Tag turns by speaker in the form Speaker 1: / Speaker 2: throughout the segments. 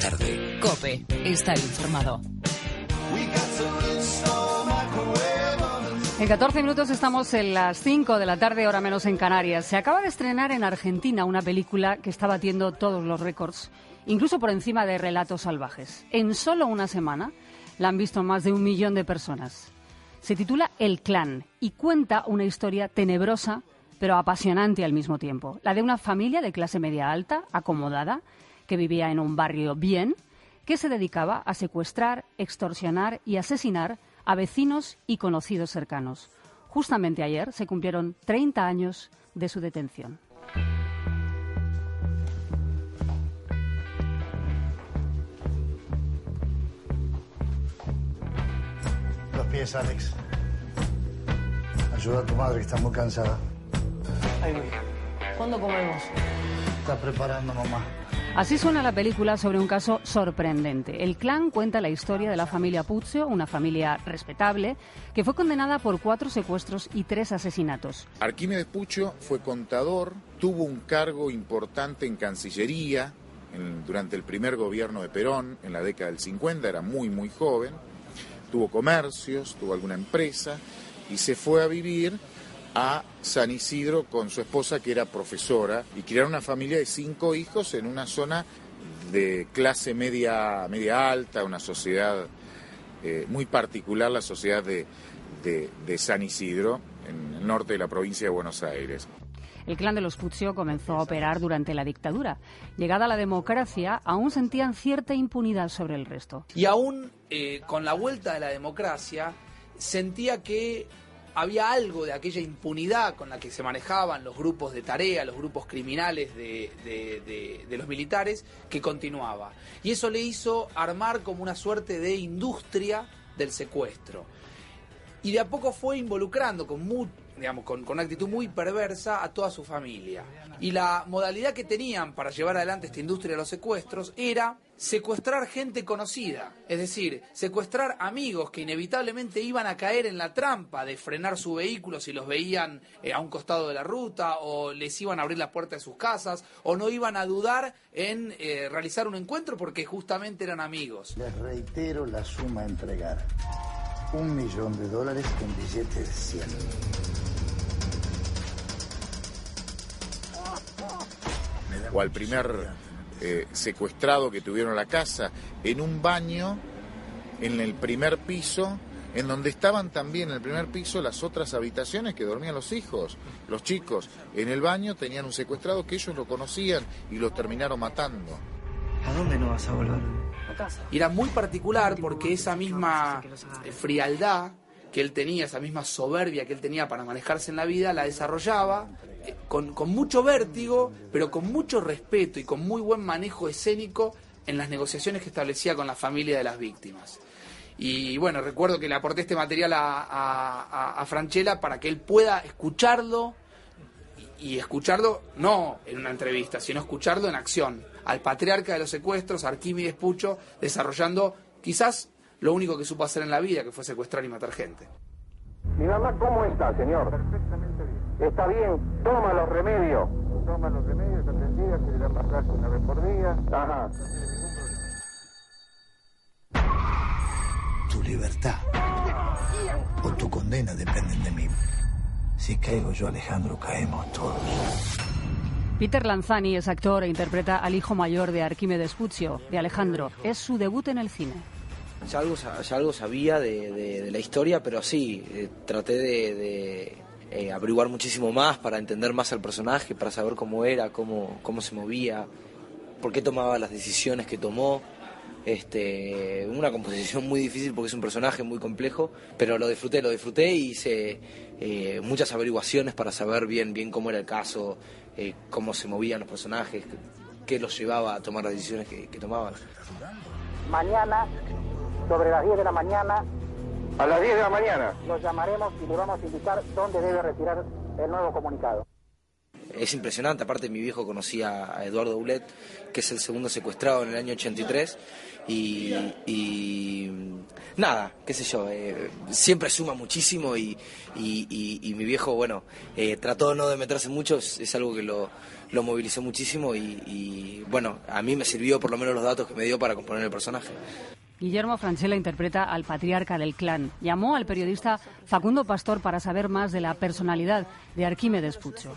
Speaker 1: tarde.
Speaker 2: Cope, está informado.
Speaker 3: En 14 minutos estamos en las 5 de la tarde, hora menos en Canarias. Se acaba de estrenar en Argentina una película que está batiendo todos los récords, incluso por encima de Relatos Salvajes. En solo una semana la han visto más de un millón de personas. Se titula El Clan y cuenta una historia tenebrosa pero apasionante al mismo tiempo. La de una familia de clase media alta, acomodada, que vivía en un barrio bien, que se dedicaba a secuestrar, extorsionar y asesinar a vecinos y conocidos cercanos. Justamente ayer se cumplieron 30 años de su detención.
Speaker 4: Los pies, Alex. Ayuda a tu madre que está muy cansada.
Speaker 5: Ahí voy. ¿Cuándo comemos?
Speaker 4: Está preparando mamá.
Speaker 3: Así suena la película sobre un caso sorprendente. El clan cuenta la historia de la familia Puzio, una familia respetable, que fue condenada por cuatro secuestros y tres asesinatos.
Speaker 6: Arquímedes Pucho fue contador, tuvo un cargo importante en Cancillería en- durante el primer gobierno de Perón, en la década del 50, era muy, muy joven, tuvo comercios, tuvo alguna empresa y se fue a vivir a San Isidro con su esposa que era profesora y crearon una familia de cinco hijos en una zona de clase media, media alta, una sociedad eh, muy particular, la sociedad de, de- de San Isidro, en el norte de la provincia de Buenos Aires.
Speaker 3: El clan de los Puzio comenzó a operar durante la dictadura. Llegada la democracia, aún sentían cierta impunidad sobre el resto.
Speaker 7: Y aún eh, con la vuelta de la democracia, sentía que había algo de aquella impunidad con la que se manejaban los grupos de tarea, los grupos criminales de, de- los militares, que continuaba. Y eso le hizo armar como una suerte de industria del secuestro. Y de a poco fue involucrando con, mu- digamos, con, con una actitud muy perversa a toda su familia. Y la modalidad que tenían para llevar adelante esta industria de los secuestros era secuestrar gente conocida, es decir, secuestrar amigos que inevitablemente iban a caer en la trampa de frenar su vehículo si los veían eh, a un costado de la ruta o les iban a abrir la puerta de sus casas o no iban a dudar en eh, realizar un encuentro porque justamente eran amigos.
Speaker 4: Les reitero la suma a entregar. Un millón de dólares en billetes de 100.
Speaker 6: o al primer eh, secuestrado que tuvieron la casa, en un baño en el primer piso, en donde estaban también en el primer piso las otras habitaciones que dormían los hijos, los chicos. En el baño tenían un secuestrado que ellos lo conocían y los terminaron matando.
Speaker 5: ¿A dónde no vas a volver? A casa.
Speaker 7: Y era muy particular porque esa misma frialdad que él tenía, esa misma soberbia que él tenía para manejarse en la vida, la desarrollaba eh, con, con mucho vértigo, pero con mucho respeto y con muy buen manejo escénico en las negociaciones que establecía con la familia de las víctimas. Y bueno, recuerdo que le aporté este material a, a, a- Franchella para que él pueda escucharlo y escucharlo no en una entrevista, sino escucharlo en acción. Al patriarca de los secuestros, Arquímedes Pucho, desarrollando quizás lo único que supo hacer en la vida, que fue secuestrar y matar gente.
Speaker 8: Mi mamá, ¿cómo está, señor? Perfectamente bien. Está bien, toma los remedios. Toma los remedios, atendida, que le dan masaje una vez por día. Ajá.
Speaker 4: Tu libertad o tu condena dependen de mí. Si caigo yo, Alejandro, caemos todos.
Speaker 3: Peter Lanzani es actor e interpreta al hijo mayor de Arquímedes Puccio, de Alejandro. Es su debut en el cine.
Speaker 9: Ya algo, ya algo sabía de, de- la historia, pero sí, eh, traté de, eh, averiguar muchísimo más para entender más al personaje, para saber cómo era, cómo, cómo se movía, por qué tomaba las decisiones que tomó. Este, una composición muy difícil porque es un personaje muy complejo, pero lo disfruté, lo disfruté y hice eh, muchas averiguaciones para saber bien, bien cómo era el caso, cómo se movían los personajes, qué los llevaba a tomar las decisiones que tomaban.
Speaker 8: Mañana, sobre las 10 de la mañana. A las 10 de la mañana. Los llamaremos y le vamos a indicar dónde debe retirar el nuevo comunicado.
Speaker 9: es impresionante. Aparte, mi viejo conocía a Eduardo Ulet, que es el segundo secuestrado en el año 83. Y, y nada, qué sé yo, eh, siempre suma muchísimo y, y, mi viejo, bueno, eh, trató no de meterse mucho, es, algo que lo, lo movilizó muchísimo y, bueno, a mí me sirvió por lo menos los datos que me dio para componer el personaje.
Speaker 3: Guillermo Franchella interpreta al patriarca del clan. Llamó al periodista Facundo Pastor para saber más de la personalidad de Arquímedes Pucho.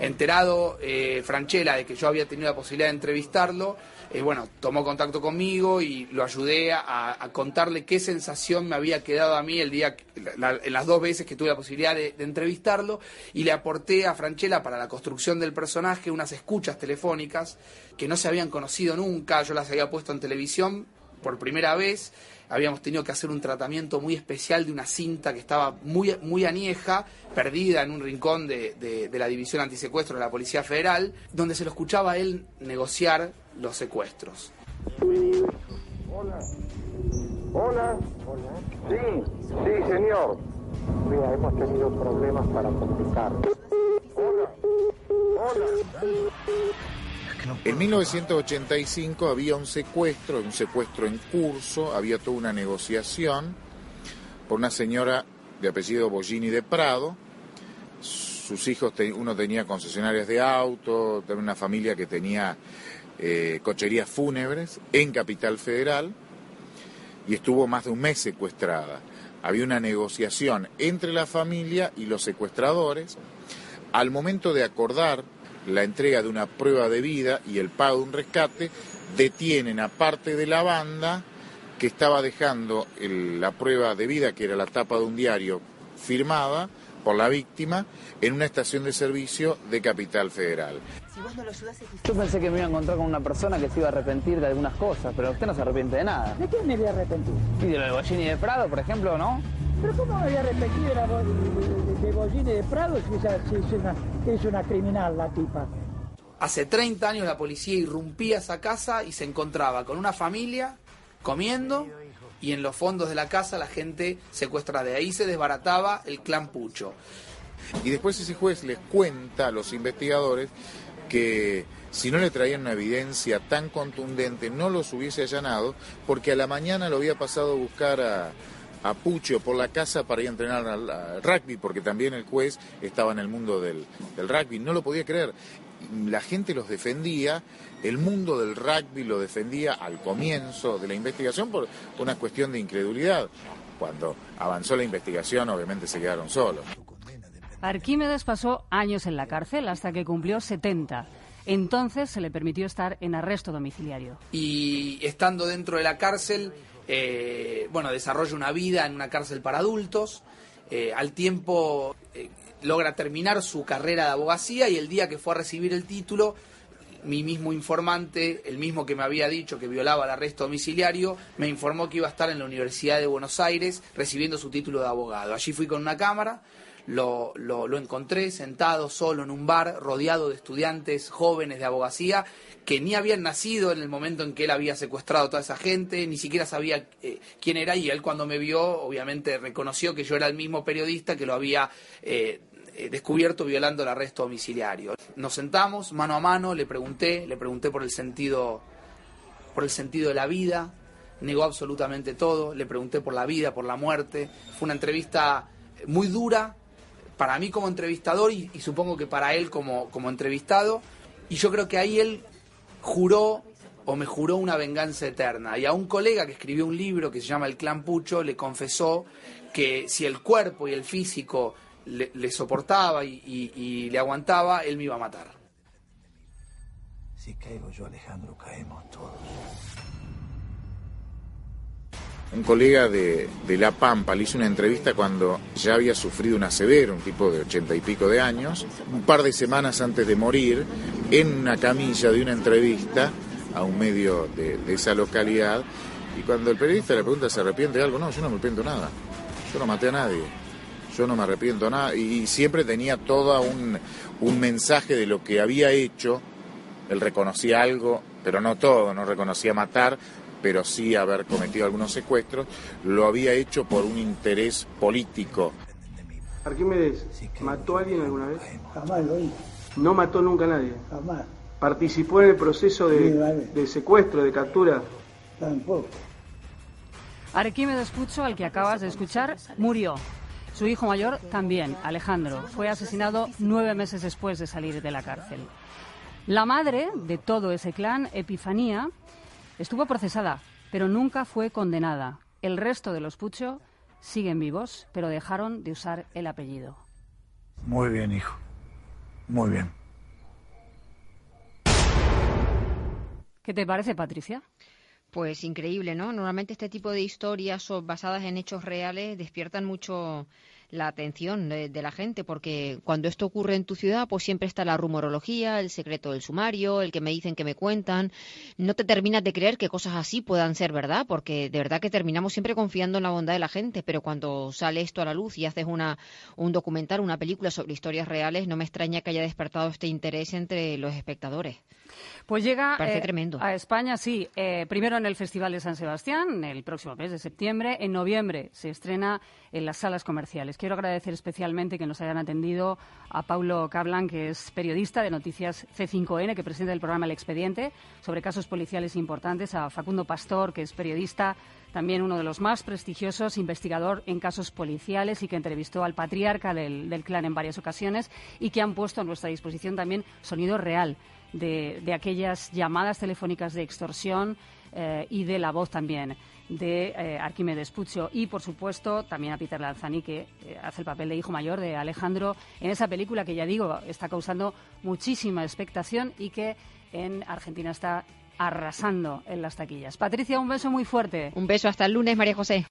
Speaker 7: Enterado eh, Franchella de que yo había tenido la posibilidad de entrevistarlo, eh, bueno, tomó contacto conmigo y lo ayudé a, contarle qué sensación me había quedado a mí el día, en las dos veces que tuve la posibilidad de, entrevistarlo, y le aporté a Franchella para la construcción del personaje unas escuchas telefónicas que no se habían conocido nunca, yo las había puesto en televisión por primera vez. Habíamos tenido que hacer un tratamiento muy especial de una cinta que estaba muy, muy anieja, perdida en un rincón de, de, la División Antisecuestro de la Policía Federal, donde se lo escuchaba a él negociar los secuestros.
Speaker 8: Hola. Hola. Sí, sí, señor. Mira, hemos tenido problemas para comunicar. Hola. Hola.
Speaker 6: En 1985 había un secuestro, un secuestro en curso, había toda una negociación por una señora de apellido Bollini de Prado. Sus hijos, uno tenía concesionarias de auto, tenía una familia que tenía eh, cocherías fúnebres en Capital Federal y estuvo más de un mes secuestrada. Había una negociación entre la familia y los secuestradores. Al momento de acordar la entrega de una prueba de vida y el pago de un rescate, detienen a parte de la banda que estaba dejando la prueba de vida, que era la tapa de un diario firmada por la víctima, en una estación de servicio de Capital Federal.
Speaker 5: Yo pensé que me iba a encontrar con una persona que se iba a arrepentir de algunas cosas, pero usted no se arrepiente de nada.
Speaker 1: ¿De qué me voy a arrepentir?
Speaker 5: Y de lo de Bollini de Prado, por ejemplo, ¿no?
Speaker 1: Pero ¿cómo me voy a arrepentir de, la, de, Bollini de Prado si es, una, es una criminal la tipa?
Speaker 7: Hace 30 años la policía irrumpía esa casa y se encontraba con una familia comiendo y en los fondos de la casa la gente secuestrada. De ahí se desbarataba el clan Pucho.
Speaker 6: Y después ese juez les cuenta a los investigadores que si no le traían una evidencia tan contundente no los hubiese allanado porque a la mañana lo había pasado a buscar a, a Pucho por la casa para ir a entrenar al, rugby, porque también el juez estaba en el mundo del, rugby. No lo podía creer. La gente los defendía, el mundo del rugby lo defendía al comienzo de la investigación por una cuestión de incredulidad. Cuando avanzó la investigación, obviamente se quedaron solos.
Speaker 3: Arquímedes pasó años en la cárcel hasta que cumplió 70. Entonces se le permitió estar en arresto domiciliario.
Speaker 7: Y estando dentro de la cárcel, eh, bueno, desarrolla una vida en una cárcel para adultos, eh, al tiempo eh, logra terminar su carrera de abogacía y el día que fue a recibir el título, mi mismo informante, el mismo que me había dicho que violaba el arresto domiciliario, me informó que iba a estar en la Universidad de Buenos Aires recibiendo su título de abogado. Allí fui con una cámara, lo, lo, encontré sentado solo en un bar, rodeado de estudiantes jóvenes de abogacía que ni habían nacido en el momento en que él había secuestrado a toda esa gente, ni siquiera sabía eh, quién era y él cuando me vio obviamente reconoció que yo era el mismo periodista que lo había eh, eh, descubierto violando el arresto domiciliario. Nos sentamos mano a mano, le pregunté, le pregunté por el sentido por el sentido de la vida, negó absolutamente todo, le pregunté por la vida, por la muerte. Fue una entrevista muy dura para mí como entrevistador y, supongo que para él como, como entrevistado. Y yo creo que ahí él juró o me juró una venganza eterna. Y a un colega que escribió un libro que se llama El Clan Pucho le confesó que si el cuerpo y el físico le, soportaba y, le aguantaba, él me iba a matar.
Speaker 4: Si caigo yo, Alejandro, caemos todos.
Speaker 6: Un colega de, de, La Pampa le hizo una entrevista cuando ya había sufrido una severa, un tipo de ochenta y pico de años, un par de semanas antes de morir, en una camilla de una entrevista a un medio de, esa localidad. Y cuando el periodista le pregunta, ¿se arrepiente de algo? No, yo no me arrepiento nada. Yo no maté a nadie. Yo no me arrepiento nada. Y, siempre tenía todo un, un mensaje de lo que había hecho. Él reconocía algo, pero no todo, no reconocía matar, pero sí haber cometido algunos secuestros, lo había hecho por un interés político.
Speaker 10: Arquímedes, ¿mató a alguien alguna vez?
Speaker 1: Jamás lo hizo.
Speaker 10: No mató nunca a nadie.
Speaker 1: Jamás.
Speaker 10: ¿Participó en el proceso de,
Speaker 1: Sí, vale.
Speaker 10: de secuestro, de captura?
Speaker 1: Tampoco.
Speaker 3: Arquímedes Pucho, al que acabas de escuchar, murió. Su hijo mayor también, Alejandro, fue asesinado nueve meses después de salir de la cárcel. La madre de todo ese clan, Epifanía, estuvo procesada, pero nunca fue condenada. El resto de los Pucho siguen vivos, pero dejaron de usar el apellido.
Speaker 4: Muy bien, hijo. Muy bien.
Speaker 3: ¿Qué te parece, Patricia?
Speaker 11: Pues increíble, ¿no? Normalmente este tipo de historias son basadas en hechos reales despiertan mucho la atención de, de la gente, porque cuando esto ocurre en tu ciudad, pues siempre está la rumorología, el secreto del sumario, el que me dicen que me cuentan. No te terminas de creer que cosas así puedan ser verdad, porque de verdad que terminamos siempre confiando en la bondad de la gente, pero cuando sale esto a la luz y haces una, un documental, una película sobre historias reales, no me extraña que haya despertado este interés entre los espectadores.
Speaker 3: Pues llega
Speaker 11: Parece
Speaker 3: eh,
Speaker 11: tremendo.
Speaker 3: a España, sí. eh, primero en el Festival de San Sebastián, el próximo mes de septiembre. En noviembre se estrena en las salas comerciales. Quiero agradecer especialmente que nos hayan atendido a Paulo Cablan, que es periodista de Noticias C5N, que presenta el programa El Expediente sobre casos policiales importantes, a Facundo Pastor, que es periodista también uno de los más prestigiosos, investigador en casos policiales y que entrevistó al patriarca del, clan en varias ocasiones y que han puesto a nuestra disposición también sonido real de aquellas llamadas telefónicas de extorsión eh, y de la voz también de eh, Arquímedes Puccio y, por supuesto, también a Peter Lanzani, que eh, hace el papel de hijo mayor de Alejandro en esa película que, ya digo, está causando muchísima expectación y que en Argentina está arrasando en las taquillas. Patricia, un beso muy fuerte.
Speaker 11: Un beso hasta el lunes, María José.